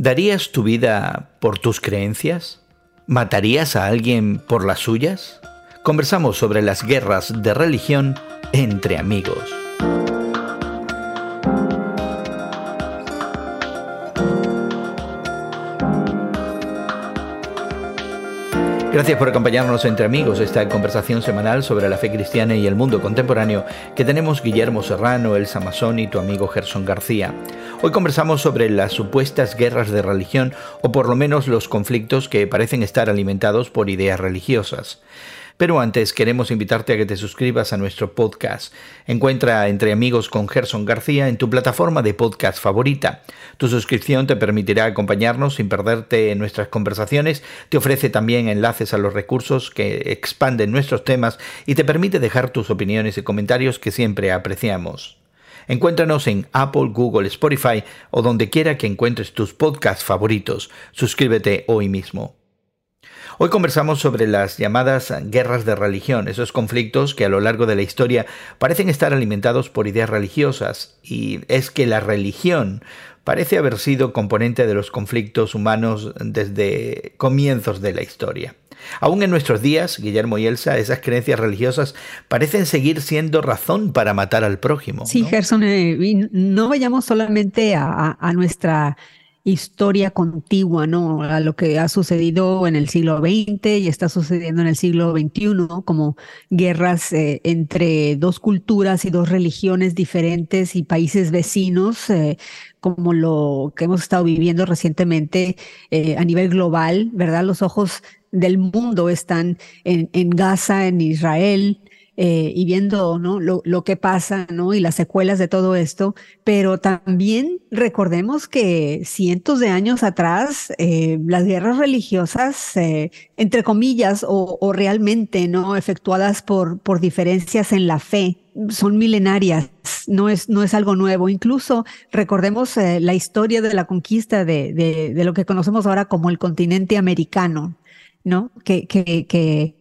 ¿Darías tu vida por tus creencias? ¿Matarías a alguien por las suyas? Conversamos sobre las guerras de religión entre amigos. Gracias por acompañarnos entre amigos esta conversación semanal sobre la fe cristiana y el mundo contemporáneo que tenemos Guillermo Serrano, El Samazón y tu amigo Gerson García. Hoy conversamos sobre las supuestas guerras de religión o por lo menos los conflictos que parecen estar alimentados por ideas religiosas. Pero antes queremos invitarte a que te suscribas a nuestro podcast. Encuentra Entre Amigos con Gerson García en tu plataforma de podcast favorita. Tu suscripción te permitirá acompañarnos sin perderte nuestras conversaciones, te ofrece también enlaces a los recursos que expanden nuestros temas y te permite dejar tus opiniones y comentarios que siempre apreciamos. Encuéntranos en Apple, Google, Spotify o donde quiera que encuentres tus podcasts favoritos. Suscríbete hoy mismo. Hoy conversamos sobre las llamadas guerras de religión, esos conflictos que a lo largo de la historia parecen estar alimentados por ideas religiosas, y es que la religión parece haber sido componente de los conflictos humanos desde comienzos de la historia. Aún en nuestros días, Guillermo y Elsa, esas creencias religiosas parecen seguir siendo razón para matar al prójimo. Sí, Gerson, eh, no vayamos solamente a nuestra historia contigua, ¿no? A lo que ha sucedido en el siglo XX y está sucediendo en el siglo XXI, como guerras eh, entre dos culturas y dos religiones diferentes y países vecinos, eh, como lo que hemos estado viviendo recientemente eh, a nivel global, ¿verdad? Los ojos del mundo están en, en Gaza, en Israel, eh, y viendo ¿no? Lo, lo, que pasa ¿no? y las secuelas de todo esto, pero también recordemos que cientos de años atrás eh, las guerras religiosas, eh, entre comillas, o, o, realmente no efectuadas por, por diferencias en la fe, son milenarias, no es, no es algo nuevo. Incluso recordemos la historia de la conquista de, de, lo que conocemos ahora como el continente americano, ¿no? Que, que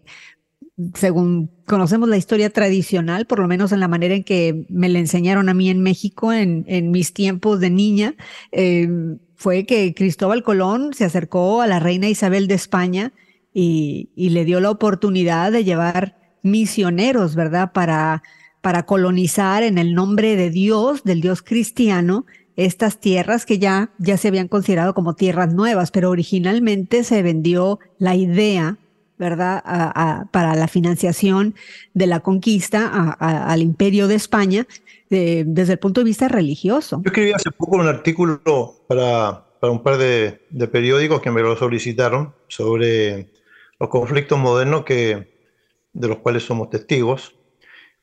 según conocemos la historia tradicional, por lo menos en la manera en que me la enseñaron a mí en México en, mis tiempos de niña, eh, fue que Cristóbal Colón se acercó a la reina Isabel de España y, y le dio la oportunidad de llevar misioneros, ¿verdad? Para, para colonizar en el nombre de Dios, del Dios cristiano, estas tierras que ya, ya se habían considerado como tierras nuevas, pero originalmente se vendió la idea ¿verdad? A, a, para la financiación de la conquista a, al imperio de España de, desde el punto de vista religioso. Yo escribí hace poco un artículo para, para un par de, de, periódicos que me lo solicitaron sobre los conflictos modernos que, de los cuales somos testigos.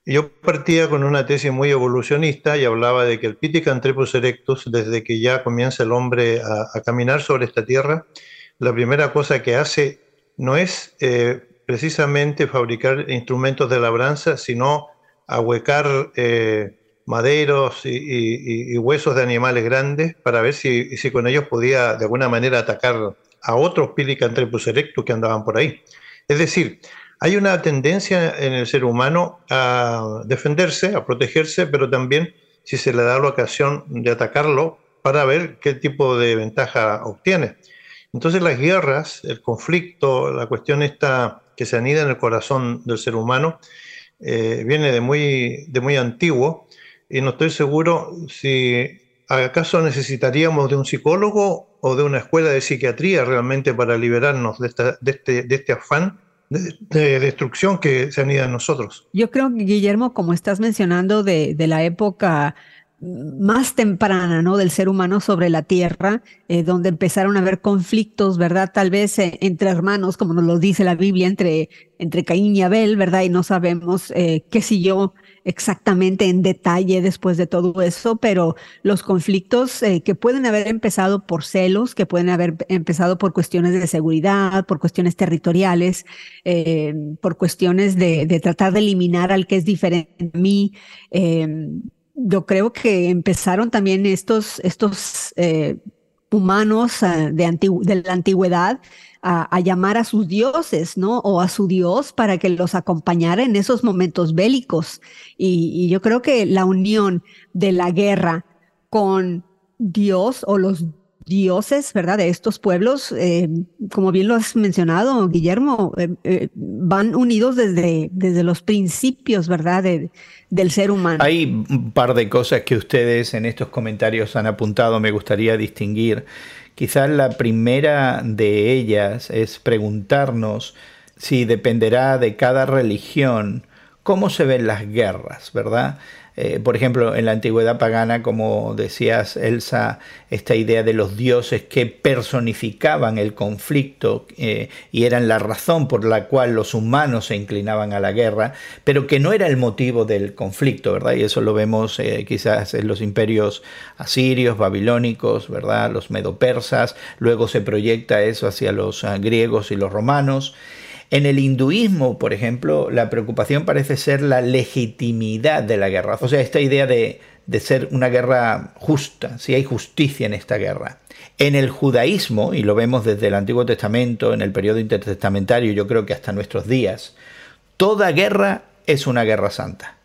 Y yo partía con una tesis muy evolucionista y hablaba de que el Pithecanthropus erectus, desde que ya comienza el hombre a caminar sobre esta tierra, la primera cosa que hace no es eh, precisamente fabricar instrumentos de labranza, sino ahuecar eh, maderos y, huesos de animales grandes para ver si, si, con ellos podía de alguna manera atacar a otros Pilicanthropus erectus que andaban por ahí. Es decir, hay una tendencia en el ser humano a defenderse, a protegerse, pero también si se le da la ocasión de atacarlo para ver qué tipo de ventaja obtiene. Entonces las guerras, el conflicto, la cuestión esta que se anida en el corazón del ser humano, eh, viene de muy, de muy antiguo y no estoy seguro si acaso necesitaríamos de un psicólogo o de una escuela de psiquiatría realmente para liberarnos de, este, de este afán de, de, destrucción que se anida en nosotros. Yo creo, Guillermo, como estás mencionando de, de la época más temprana, ¿no? Del ser humano sobre la tierra, eh, donde empezaron a haber conflictos, ¿verdad? Tal vez eh, entre hermanos, como nos lo dice la Biblia, entre, entre Caín y Abel, ¿verdad? Y no sabemos eh, qué siguió exactamente en detalle después de todo eso, pero los conflictos eh, que pueden haber empezado por celos, que pueden haber empezado por cuestiones de seguridad, por cuestiones territoriales, por cuestiones de, de, tratar de eliminar al que es diferente a mí, eh, yo creo que empezaron también estos, estos eh, humanos uh, de, de, la antigüedad a, a, llamar a sus dioses, ¿no? O a su dios para que los acompañara en esos momentos bélicos. Y, y yo creo que la unión de la guerra con Dios o los dioses, ¿verdad? De estos pueblos, eh, como bien lo has mencionado, Guillermo, eh, eh, van unidos desde, desde los principios, ¿verdad? del ser humano. Hay un par de cosas que ustedes en estos comentarios han apuntado, me gustaría distinguir. Quizás la primera de ellas es preguntarnos si dependerá de cada religión cómo se ven las guerras, ¿verdad? Eh, por ejemplo, en la antigüedad pagana, como decías, Elsa, esta idea de los dioses que personificaban el conflicto eh, y eran la razón por la cual los humanos se inclinaban a la guerra, pero que no era el motivo del conflicto, ¿verdad? Y eso lo vemos eh, quizás en los imperios asirios, babilónicos, ¿verdad? Los medopersas, luego se proyecta eso hacia los griegos y los romanos. En el hinduismo, por ejemplo, la preocupación parece ser la legitimidad de la guerra, o sea, esta idea de, ser una guerra justa, si hay justicia en esta guerra. En el judaísmo, y lo vemos desde el Antiguo Testamento, en el periodo intertestamentario, yo creo que hasta nuestros días, toda guerra es una guerra santa.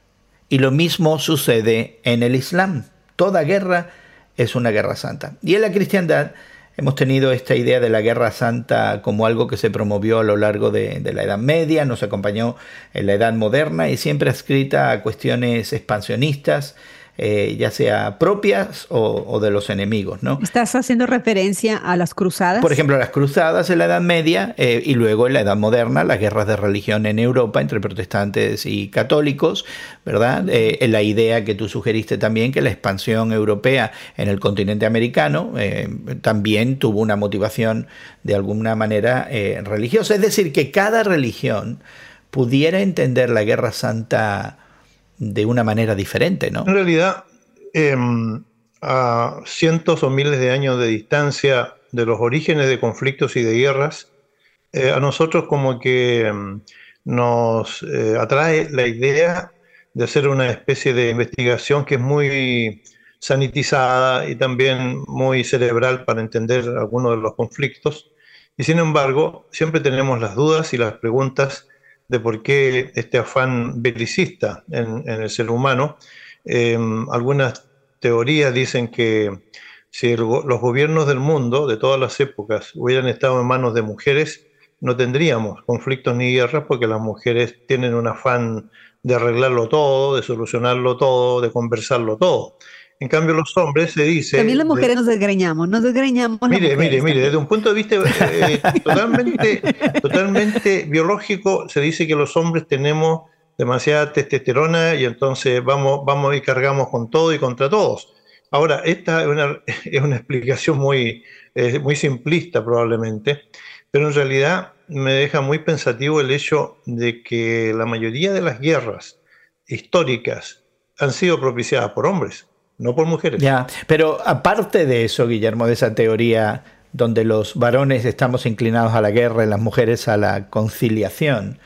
Y lo mismo sucede en el Islam. Toda guerra es una guerra santa. Y en la cristiandad Hemos tenido esta idea de la Guerra Santa como algo que se promovió a lo largo de, la Edad Media, nos acompañó en la Edad Moderna y siempre escrita a cuestiones expansionistas eh, ya sea propias o, de los enemigos. ¿no? ¿Estás haciendo referencia a las cruzadas? Por ejemplo, las cruzadas en la Edad Media eh, y luego en la Edad Moderna, las guerras de religión en Europa entre protestantes y católicos, ¿verdad? Eh, la idea que tú sugeriste también que la expansión europea en el continente americano también tuvo una motivación de alguna manera religiosa. Es decir, que cada religión pudiera entender la Guerra Santa de una manera diferente, ¿no? En realidad, em, a cientos o miles de años de distancia de los orígenes de conflictos y de guerras, eh, a nosotros como que em, nos eh, atrae la idea de hacer una especie de investigación que es muy sanitizada y también muy cerebral para entender algunos de los conflictos. Y sin embargo, siempre tenemos las dudas y las preguntas de por qué este afán belicista en, el ser humano. Em, algunas teorías dicen que si los gobiernos del mundo de todas las épocas hubieran estado en manos de mujeres, no tendríamos conflictos ni guerras porque las mujeres tienen un afán de arreglarlo todo, de solucionarlo todo, de conversarlo todo. En cambio, los hombres se dice. También las mujeres nos desgreñamos, nos desgreñamos. Mire, mire, mire, desde un punto de vista eh, totalmente, totalmente biológico, se dice que los hombres tenemos demasiada testosterona y entonces vamos, vamos y cargamos con todo y contra todos. Ahora, esta es una, es una explicación muy, muy simplista probablemente, pero en realidad me deja muy pensativo el hecho de que la mayoría de las guerras históricas han sido propiciadas por hombres no por mujeres. Ya, pero aparte de eso, Guillermo, de esa teoría donde los varones estamos inclinados a la guerra y las mujeres a la conciliación,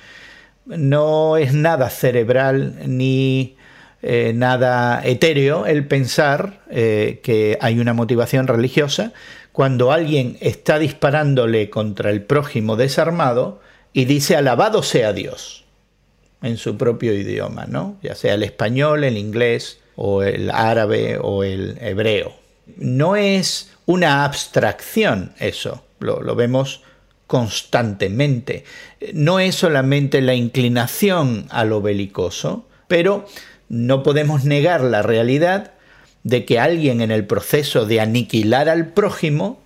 no es nada cerebral ni eh, nada etéreo el pensar eh, que hay una motivación religiosa cuando alguien está disparándole contra el prójimo desarmado y dice alabado sea Dios en su propio idioma, ¿no? Ya sea el español, el inglés, o el árabe o el hebreo. No es una abstracción eso, lo, vemos constantemente. No es solamente la inclinación a lo belicoso, pero no podemos negar la realidad de que alguien en el proceso de aniquilar al prójimo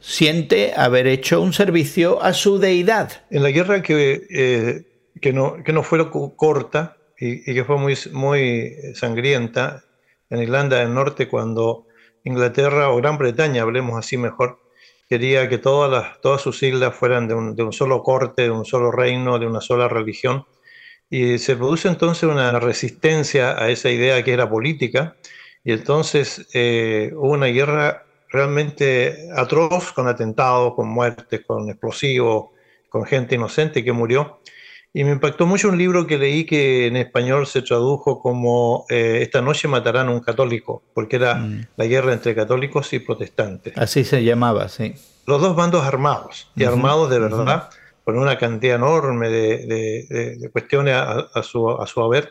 siente haber hecho un servicio a su deidad. En la guerra que, eh, que, no, que no fue corta, y, que fue muy, muy sangrienta en Irlanda del Norte cuando Inglaterra o Gran Bretaña, hablemos así mejor, quería que todas, las, todas sus islas fueran de un, solo corte, de un solo reino, de una sola religión. Y se produce entonces una resistencia a esa idea que era política, y entonces eh, hubo una guerra realmente atroz, con atentados, con muertes, con explosivos, con gente inocente que murió. Y me impactó mucho un libro que leí que en español se tradujo como eh, Esta noche matarán a un católico, porque era mm. la guerra entre católicos y protestantes. Así se llamaba, sí. Los dos bandos armados, y armados de verdad, con una cantidad enorme de, cuestiones a, su, a su haber,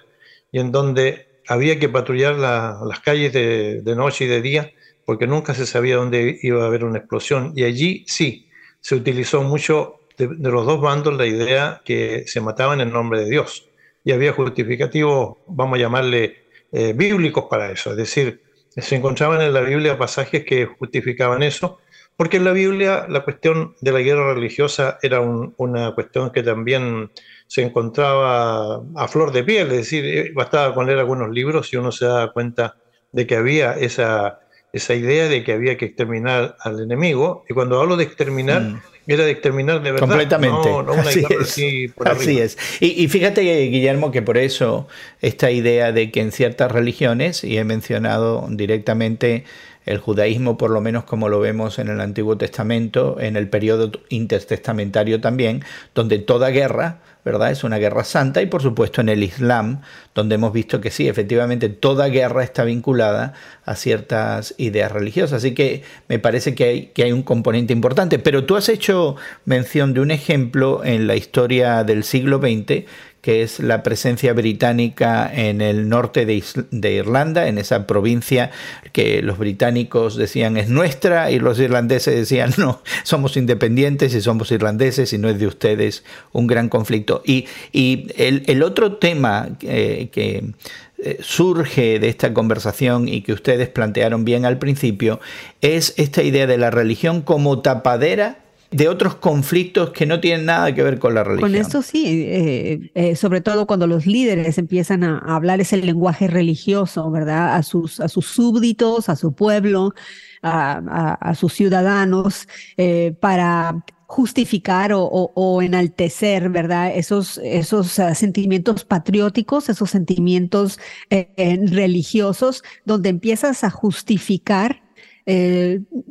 y en donde había que patrullar las calles de, noche y de día porque nunca se sabía dónde iba a haber una explosión. Y allí sí, se utilizó mucho de, los dos bandos la idea que se mataban en nombre de Dios. Y había justificativos, vamos a llamarle, eh, bíblicos para eso. Es decir, se encontraban en la Biblia pasajes que justificaban eso, porque en la Biblia la cuestión de la guerra religiosa era una cuestión que también se encontraba a flor de piel, es decir, eh, bastaba con leer algunos libros y uno se daba cuenta de que había esa, esa idea de que había que exterminar al enemigo. Y cuando hablo de exterminar, mm. Era de de verdad. Completamente. No, una así es. Así, por así es. Y, y, fíjate, Guillermo, que por eso esta idea de que en ciertas religiones, y he mencionado directamente el judaísmo, por lo menos como lo vemos en el Antiguo Testamento, en el periodo intertestamentario también, donde toda guerra ¿verdad? Es una guerra santa y por supuesto en el Islam, donde hemos visto que sí, efectivamente toda guerra está vinculada a ciertas ideas religiosas. Así que me parece que hay, que hay un componente importante. Pero tú has hecho mención de un ejemplo en la historia del siglo XX que es la presencia británica en el norte de, Irlanda, en esa provincia que los británicos decían es nuestra y los irlandeses decían no, somos independientes y somos irlandeses y no es de ustedes un gran conflicto. Y, el, otro tema eh, que eh, surge de esta conversación y que ustedes plantearon bien al principio es esta idea de la religión como tapadera de otros conflictos que no tienen nada que ver con la religión. Con esto sí, eh, eh, sobre todo cuando los líderes empiezan a, hablar ese lenguaje religioso, ¿verdad? A sus, a sus súbditos, a su pueblo, a, sus ciudadanos, eh, para justificar o, enaltecer, ¿verdad? Esos, esos sentimientos patrióticos, esos sentimientos religiosos, donde empiezas a justificar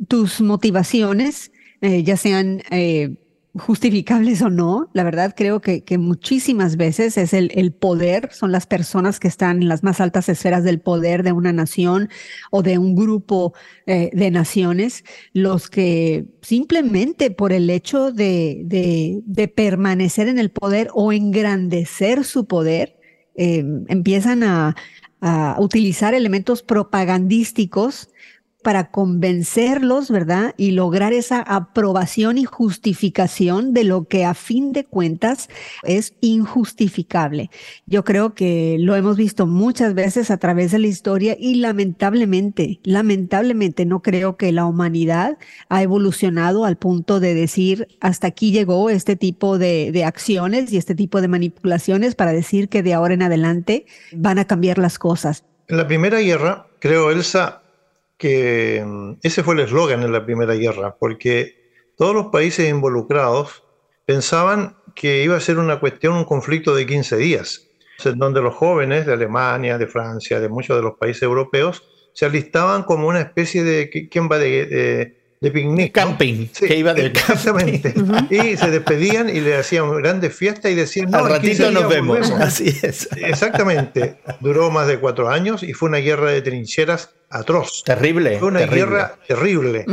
tus motivaciones eh, ya sean eh, justificables o no. La verdad creo que, que muchísimas veces es el, el, poder, son las personas que están en las más altas esferas del poder de una nación o de un grupo eh, de naciones, los que simplemente por el hecho de, de, permanecer en el poder o engrandecer su poder, empiezan a, a utilizar elementos propagandísticos para convencerlos, ¿verdad? Y lograr esa aprobación y justificación de lo que a fin de cuentas es injustificable. Yo creo que lo hemos visto muchas veces a través de la historia y lamentablemente, lamentablemente no creo que la humanidad ha evolucionado al punto de decir hasta aquí llegó este tipo de, acciones y este tipo de manipulaciones para decir que de ahora en adelante van a cambiar las cosas. En la Primera Guerra, creo, Elsa, que mm, ese fue el eslogan en la Primera Guerra, porque todos los países involucrados pensaban que iba a ser una cuestión, un conflicto de 15 días, en donde los jóvenes de Alemania, de Francia, de muchos de los países europeos, se alistaban como una especie de, ¿quién va de, de picnic. Camping, que iba del Exactamente. Y se despedían y le hacían grandes fiestas y decían, no, al ratito nos vemos. Así es. Exactamente. Duró más de cuatro años y fue una guerra de trincheras atroz. Terrible. Fue una guerra terrible.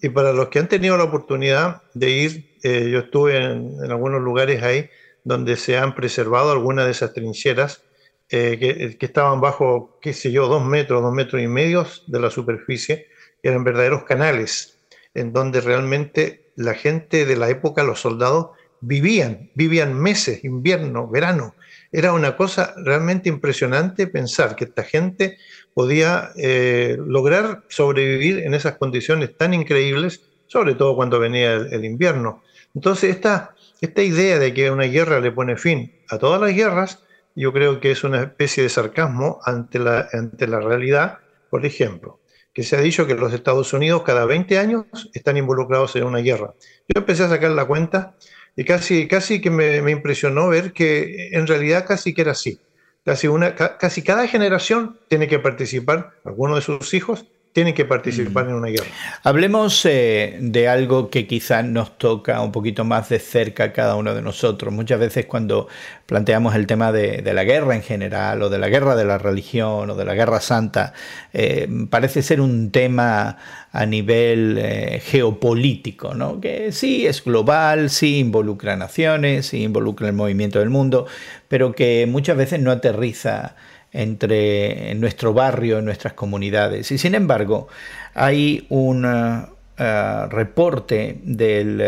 Y para los que han tenido la oportunidad de ir, eh, yo estuve en, algunos lugares ahí donde se han preservado algunas de esas trincheras eh, que, que, estaban bajo, qué sé yo, dos metros, dos metros y medio de la superficie, eran verdaderos canales en donde realmente la gente de la época, los soldados, vivían, vivían meses, invierno, verano. Era una cosa realmente impresionante pensar que esta gente podía eh, lograr sobrevivir en esas condiciones tan increíbles, sobre todo cuando venía el, invierno. Entonces, esta, esta idea de que una guerra le pone fin a todas las guerras, yo creo que es una especie de sarcasmo ante la, ante la realidad. Por ejemplo, que se ha dicho que los Estados Unidos cada 20 años están involucrados en una guerra. Yo empecé a sacar la cuenta y casi, casi que me, me impresionó ver que en realidad casi que era así. Casi, una, casi cada generación tiene que participar, alguno de sus hijos, tienen que participar en una guerra. Hablemos eh, de algo que quizás nos toca un poquito más de cerca a cada uno de nosotros. Muchas veces cuando planteamos el tema de, la guerra en general, o de la guerra de la religión, o de la guerra santa, eh, parece ser un tema a nivel eh, geopolítico, ¿no? que sí es global, sí involucra naciones, sí involucra el movimiento del mundo, pero que muchas veces no aterriza entre en nuestro barrio, en nuestras comunidades. Y sin embargo, hay un uh, reporte del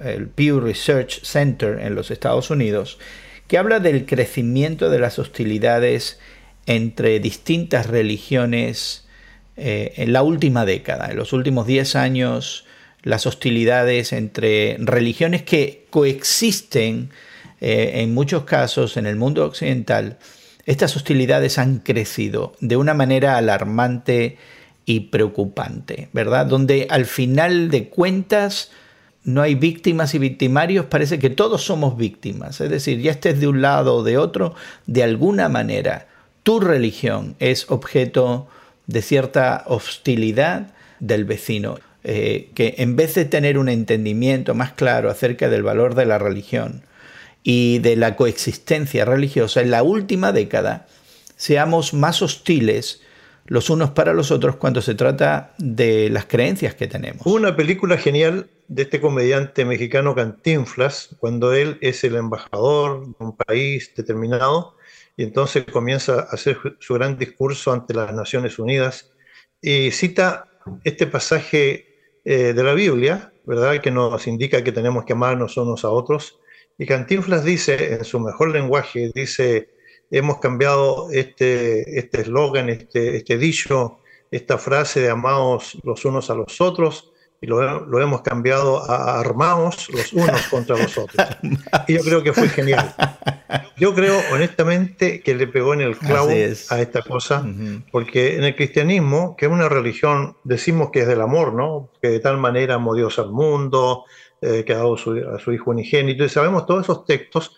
uh, Pew Research Center en los Estados Unidos que habla del crecimiento de las hostilidades entre distintas religiones eh, en la última década, en los últimos 10 años, las hostilidades entre religiones que coexisten eh, en muchos casos en el mundo occidental, estas hostilidades han crecido de una manera alarmante y preocupante, ¿verdad? Donde al final de cuentas no hay víctimas y victimarios, parece que todos somos víctimas, es decir, ya estés de un lado o de otro, de alguna manera tu religión es objeto de cierta hostilidad del vecino, eh, que en vez de tener un entendimiento más claro acerca del valor de la religión y de la coexistencia religiosa, en la última década seamos más hostiles los unos para los otros cuando se trata de las creencias que tenemos. Una película genial de este comediante mexicano Cantinflas, cuando él es el embajador de un país determinado y entonces comienza a hacer su gran discurso ante las Naciones Unidas y cita este pasaje eh, de la Biblia, ¿verdad? Que nos indica que tenemos que amarnos unos a otros. Y Cantinflas dice, en su mejor lenguaje, dice, hemos cambiado este eslogan, este, este, este dicho, esta frase de amados los unos a los otros y lo, hemos cambiado a armamos los unos contra los otros. Y yo creo que fue genial. Yo creo honestamente que le pegó en el clavo a esta cosa, porque en el cristianismo, que es una religión, decimos que es del amor, ¿no? Que de tal manera amó Dios al mundo, eh, que ha dado a su Hijo unigénito, y sabemos todos esos textos,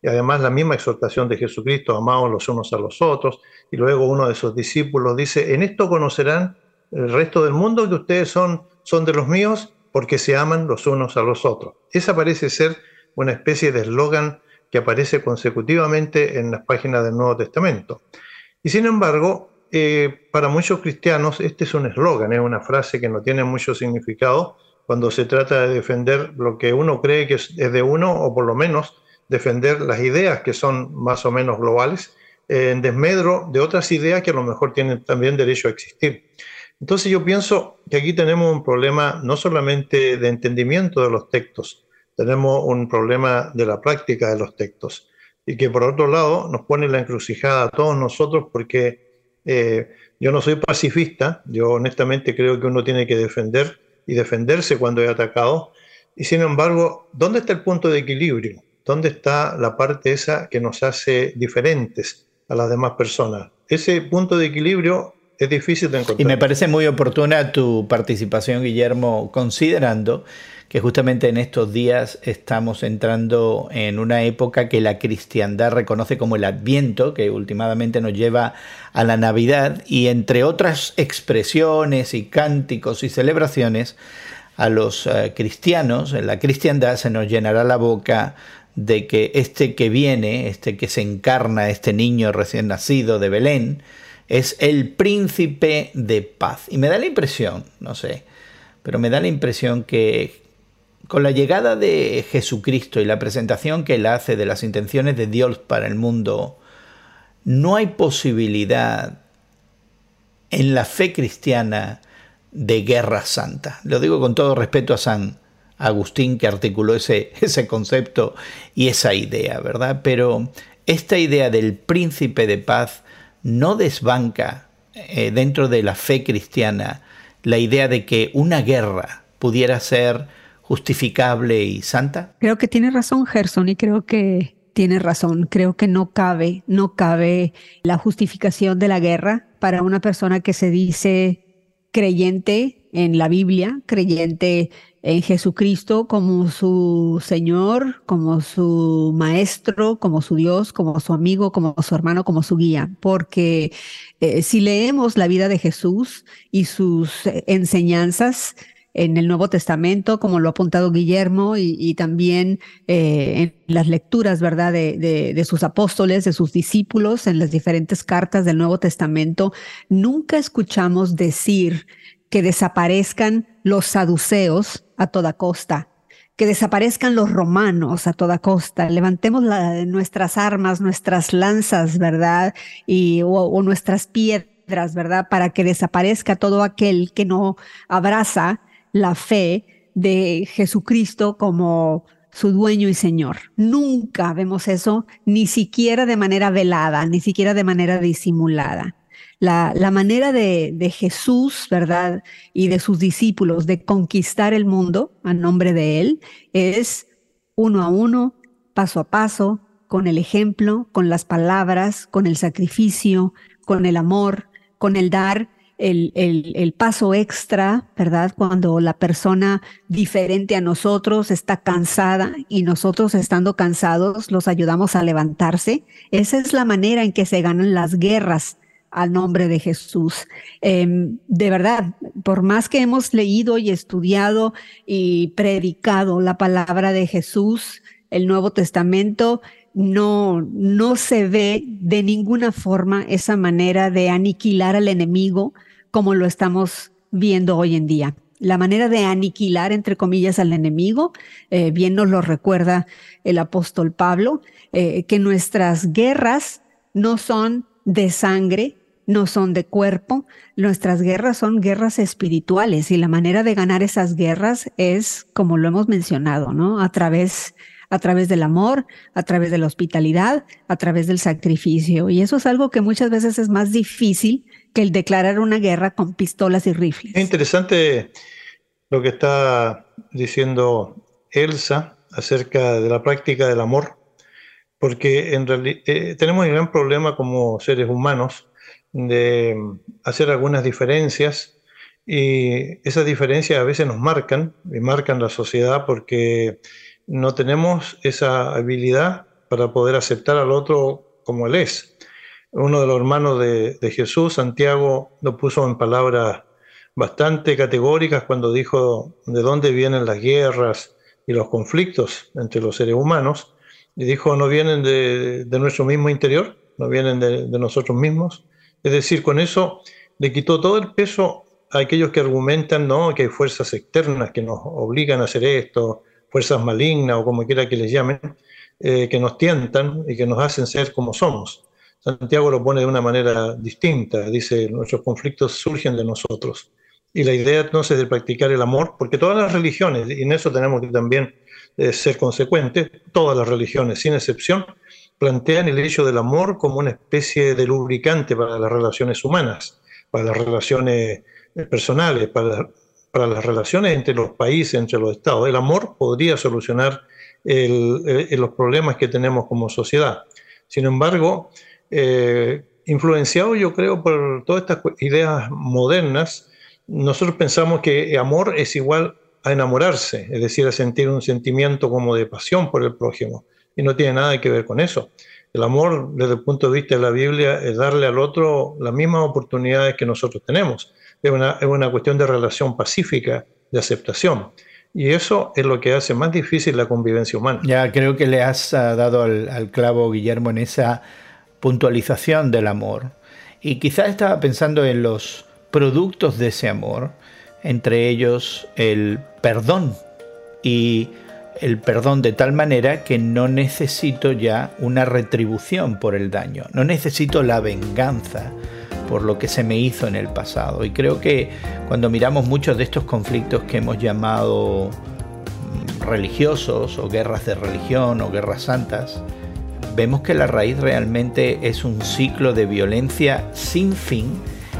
y además la misma exhortación de Jesucristo, amados los unos a los otros, y luego uno de sus discípulos dice, en esto conocerán el resto del mundo que ustedes son son de los míos porque se aman los unos a los otros. Esa parece ser una especie de eslogan que aparece consecutivamente en las páginas del Nuevo Testamento. Y sin embargo, eh, para muchos cristianos este es un eslogan, es una frase que no tiene mucho significado cuando se trata de defender lo que uno cree que es de uno o por lo menos defender las ideas que son más o menos globales en desmedro de otras ideas que a lo mejor tienen también derecho a existir. Entonces yo pienso que aquí tenemos un problema no solamente de entendimiento de los textos, tenemos un problema de la práctica de los textos y que por otro lado nos pone la encrucijada a todos nosotros porque eh, yo no soy pacifista, yo honestamente creo que uno tiene que defender y defenderse cuando es atacado y sin embargo, ¿dónde está el punto de equilibrio? ¿Dónde está la parte esa que nos hace diferentes a las demás personas? Ese punto de equilibrio es difícil de encontrar. Y me parece muy oportuna tu participación, Guillermo, considerando que justamente en estos días estamos entrando en una época que la cristiandad reconoce como el Adviento, que últimamente nos lleva a la Navidad, y entre otras expresiones y cánticos y celebraciones, a los eh, cristianos, en la cristiandad se nos llenará la boca de que este que viene, este que se encarna, este niño recién nacido de Belén, es el príncipe de paz. Y me da la impresión, no sé, pero me da la impresión que con la llegada de Jesucristo y la presentación que él hace de las intenciones de Dios para el mundo, no hay posibilidad en la fe cristiana de guerra santa. Lo digo con todo respeto a San Agustín que articuló ese, ese concepto y esa idea, ¿verdad? Pero esta idea del príncipe de paz no desbanca eh, dentro de la fe cristiana la idea de que una guerra pudiera ser justificable y santa? Creo que tiene razón Gerson y creo que tiene razón. Creo que no cabe, no cabe la justificación de la guerra para una persona que se dice creyente en la Biblia, creyente en Jesucristo como su Señor, como su Maestro, como su Dios, como su amigo, como su hermano, como su guía. Porque eh, si leemos la vida de Jesús y sus enseñanzas, en el Nuevo Testamento, como lo ha apuntado Guillermo, y, también eh, en las lecturas, ¿verdad?, de, de, sus apóstoles, de sus discípulos, en las diferentes cartas del Nuevo Testamento, nunca escuchamos decir que desaparezcan los saduceos a toda costa, que desaparezcan los romanos a toda costa, levantemos nuestras armas, nuestras lanzas, ¿verdad? Y, o, nuestras piedras, ¿verdad? Para que desaparezca todo aquel que no abraza la fe de Jesucristo como su dueño y señor. Nunca vemos eso, ni siquiera de manera velada, ni siquiera de manera disimulada. La, la, manera de, de, Jesús, ¿verdad? Y de sus discípulos de conquistar el mundo a nombre de Él es uno a uno, paso a paso, con el ejemplo, con las palabras, con el sacrificio, con el amor, con el dar el, el, paso extra, ¿verdad? Cuando la persona diferente a nosotros está cansada y nosotros estando cansados los ayudamos a levantarse. Esa es la manera en que se ganan las guerras al nombre de Jesús. Em, de verdad, por más que hemos leído y estudiado y predicado la palabra de Jesús, el Nuevo Testamento, no, no se ve de ninguna forma esa manera de aniquilar al enemigo como lo estamos viendo hoy en día. La manera de aniquilar, entre comillas, al enemigo, eh, bien nos lo recuerda el apóstol Pablo, eh, que nuestras guerras no son de sangre, no son de cuerpo, nuestras guerras son guerras espirituales y la manera de ganar esas guerras es, como lo hemos mencionado, ¿no? A través a través del amor, a través de la hospitalidad, a través del sacrificio. Y eso es algo que muchas veces es más difícil que el declarar una guerra con pistolas y rifles. Es interesante lo que está diciendo Elsa acerca de la práctica del amor, porque en realidad eh, tenemos un gran problema como seres humanos de hacer algunas diferencias y esas diferencias a veces nos marcan y marcan la sociedad porque no tenemos esa habilidad para poder aceptar al otro como él es. Uno de los hermanos de, Jesús, Santiago, lo puso en palabras bastante categóricas cuando dijo de dónde vienen las guerras y los conflictos entre los seres humanos. Y dijo, no vienen de, nuestro mismo interior, no vienen de, de nosotros mismos. Es decir, con eso le quitó todo el peso a aquellos que argumentan ¿no? que hay fuerzas externas que nos obligan a hacer esto, fuerzas malignas o como quiera que les llamen, eh, que nos tientan y que nos hacen ser como somos. Santiago lo pone de una manera distinta, dice, nuestros conflictos surgen de nosotros. Y la idea entonces de practicar el amor, porque todas las religiones, y en eso tenemos que también eh, ser consecuentes, todas las religiones, sin excepción, plantean el hecho del amor como una especie de lubricante para las relaciones humanas, para las relaciones personales, para para las relaciones entre los países, entre los estados. El amor podría solucionar los problemas que tenemos como sociedad. Sin embargo, eh, influenciado yo creo por todas estas ideas modernas, nosotros pensamos que amor es igual a enamorarse, es decir, a sentir un sentimiento como de pasión por el prójimo. Y no tiene nada que ver con eso. El amor, desde el punto de vista de la Biblia, es darle al otro las mismas oportunidades que nosotros tenemos es una, cuestión de relación pacífica, de aceptación. Y eso es lo que hace más difícil la convivencia humana. Ya creo que le has ah, dado al, clavo, Guillermo, en esa puntualización del amor. Y quizás estaba pensando en los productos de ese amor, entre ellos el perdón. Y el perdón de tal manera que no necesito ya una retribución por el daño, no necesito la venganza por lo que se me hizo en el pasado. Y creo que cuando miramos muchos de estos conflictos que hemos llamado mm, religiosos o guerras de religión o guerras santas, vemos que la raíz realmente es un ciclo de violencia sin fin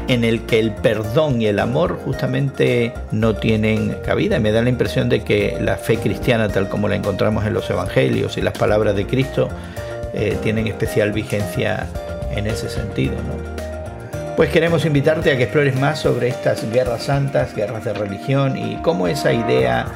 en el que el perdón y el amor justamente no tienen cabida. Me da la impresión de que la fe cristiana, tal como la encontramos en los evangelios y las palabras de Cristo, eh, tienen especial vigencia en ese sentido. ¿no? Pues queremos invitarte a que explores más sobre estas guerras santas, guerras de religión y cómo esa idea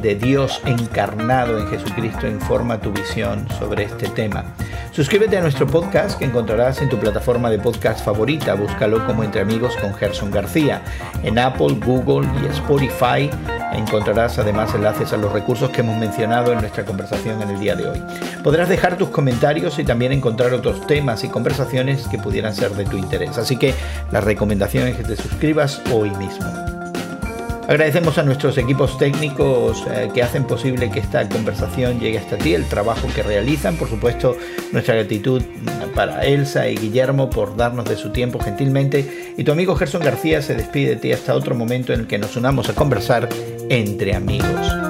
de Dios encarnado en Jesucristo informa tu visión sobre este tema. Suscríbete a nuestro podcast que encontrarás en tu plataforma de podcast favorita. Búscalo como Entre Amigos con Gerson García. En Apple, Google y Spotify encontrarás además enlaces a los recursos que hemos mencionado en nuestra conversación en el día de hoy. Podrás dejar tus comentarios y también encontrar otros temas y conversaciones que pudieran ser de tu interés. Así que la recomendación es que te suscribas hoy mismo. Agradecemos a nuestros equipos técnicos eh, que hacen posible que esta conversación llegue hasta ti, el trabajo que realizan, por supuesto nuestra gratitud para Elsa y Guillermo por darnos de su tiempo gentilmente y tu amigo Gerson García se despide de ti hasta otro momento en el que nos unamos a conversar entre amigos.